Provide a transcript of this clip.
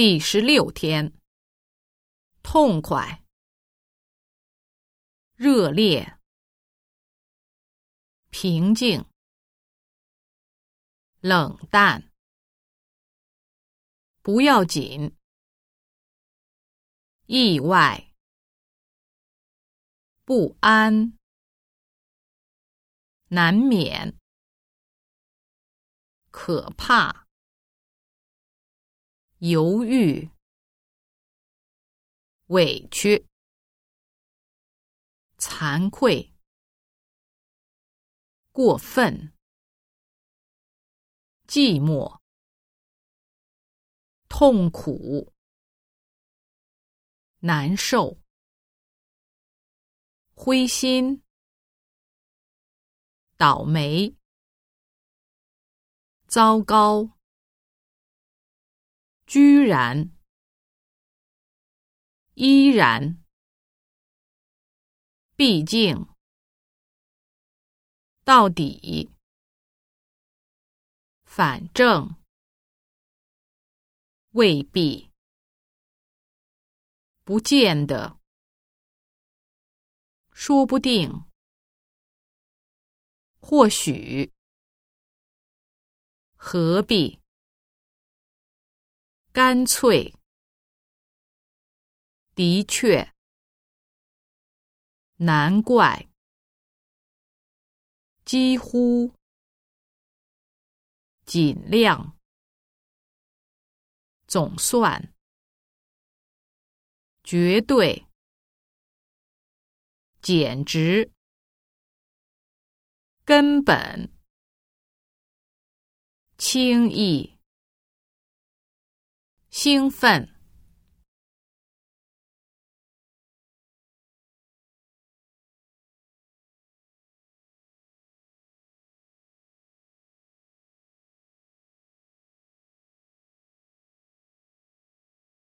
第十六天，痛快、热烈、平静、冷淡、不要紧、意外、不安、难免、可怕。犹豫、委屈、惭愧、过分、寂寞、痛苦、难受、灰心、倒霉、糟糕。居然，依然，毕竟，到底，反正，未必，不见得，说不定，或许，何必？干脆，的确，难怪，几乎，尽量，总算，绝对，简直，根本，轻易。兴奋。